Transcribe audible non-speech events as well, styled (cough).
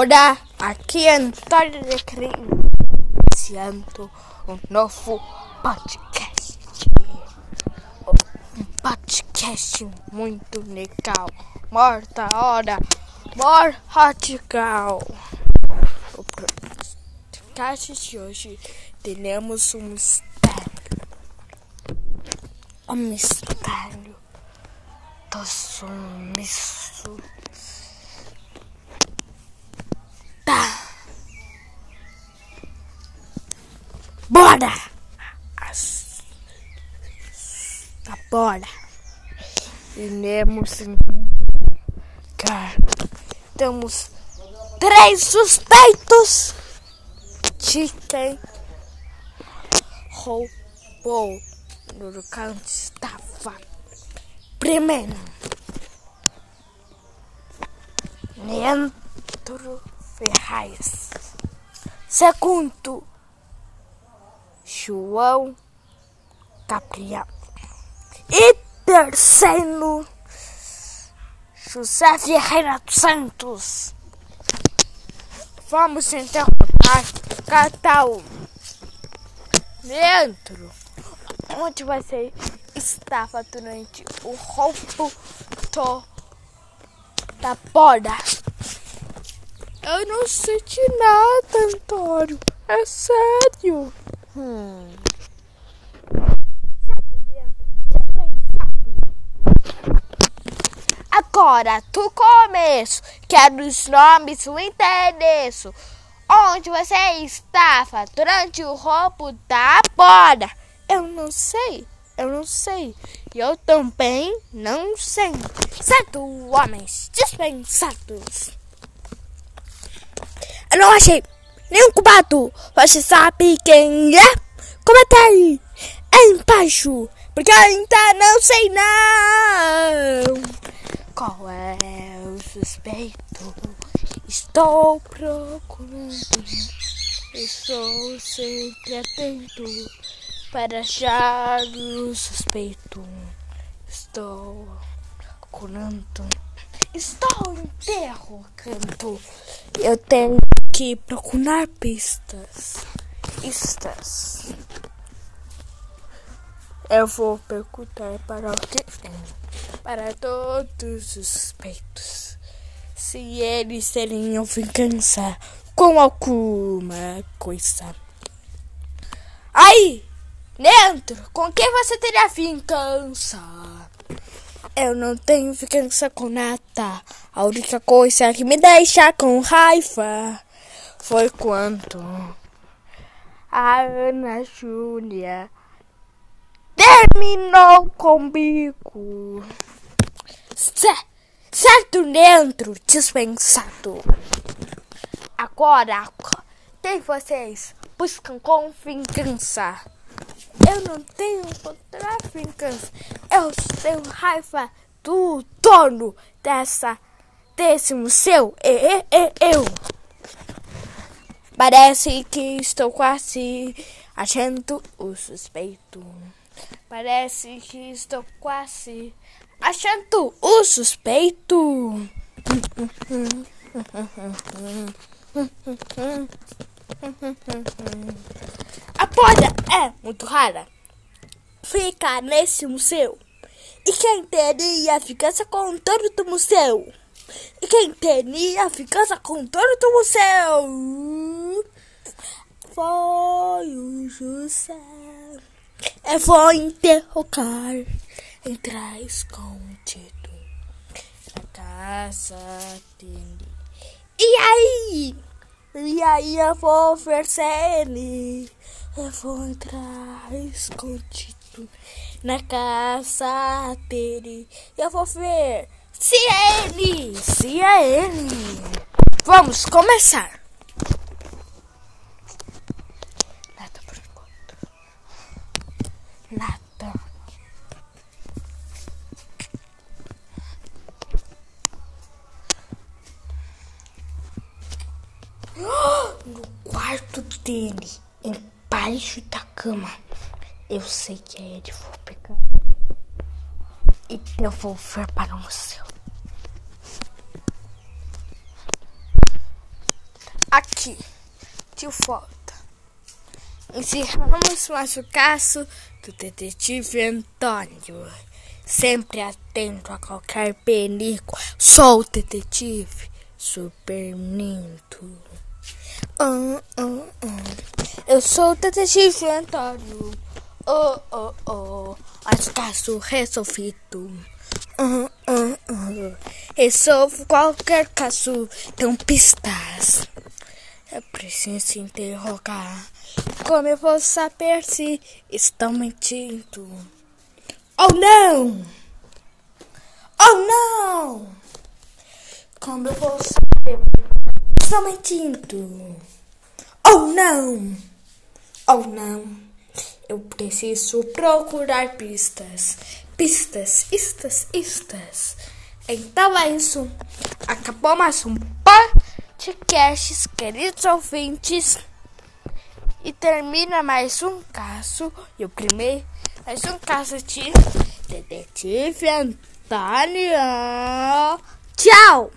Olá, aqui é Antônio de Cris, iniciando um novo podcast. Um podcast muito legal. Morta hora, more radical. O podcast de hoje teremos um mistério. O mistério do sumiço. Bora! Bora! Iremos cara, temos três suspeitos de quem roubou no onde estava. Primeiro, Leandro Ferraz. Segundo, João Gabriel. E terceiro, José Ferreira dos Santos. Vamos interrogar cada um. Leandro, onde você estava durante o roubo da boda? Eu não senti nada, Antônio. É sério. Hum. Agora, tu começo, quero os nomes, o endereço. Onde você estava durante o roubo da boda? Eu não sei, eu não sei. Eu também não sei. Certo, homens dispensados. Eu não achei nenhum culpado. Você sabe quem é? Comenta aí embaixo, porque ainda não sei não. Qual é o suspeito? Estou procurando. Estou sempre atento para achar o suspeito. Estou procurando. Estou interrogando. Eu tenho que procurar pistas. Pistas. Eu vou perguntar para alguém, para todos os suspeitos, se eles teriam vingança com alguma coisa. Aí, dentro, com quem você teria vingança? Eu não tenho vingança com nada. A única coisa que me deixa com raiva foi quando a Ana Júlia terminou comigo. Certo dentro, dispensado. Agora, quem vocês buscam com vingança? Eu não tenho contra vingança. Eu tenho raiva do dono dessa, desse museu. E, e, e, eu. Parece que estou quase achando o suspeito. Parece que estou quase achando o suspeito. A poda é muito rara. Fica nesse museu. E quem teria vingança com o dono do museu? E quem teria vingança com o dono do museu? Foi o José. Eu vou interrogar, entrar escondido na casa dele. E aí? E aí eu vou é ele. Eu vou entrar escondido na casa dele. Eu vou ver se é ele. Se é ele. Vamos começar. Nada. (gasps) No quarto dele, embaixo da cama. Eu sei que é ele, vou pegar. E eu vou ver para o museu. aqui de volta. Encerramos mais o caso do detetive Antônio. Sempre atento a qualquer perigo. Sou o detetive Super Ninto. Uh, uh, uh. Eu sou o detetive Antônio. Oh, oh, oh. Mas caso resolvido. Uh, uh, uh. Resolvo qualquer caso. Tem pistas. É preciso interrogar. Como eu vou saber se estão mentindo? Oh não! Oh não! Como eu vou saber se estão mentindo? Oh não! Oh não! Eu preciso procurar pistas. Pistas, istas, istas. Então é isso. Acabou mais um podcasts, queridos ouvintes. E termina mais um caso. E o primeiro, mais um caso de Detetive Antônio. Tchau!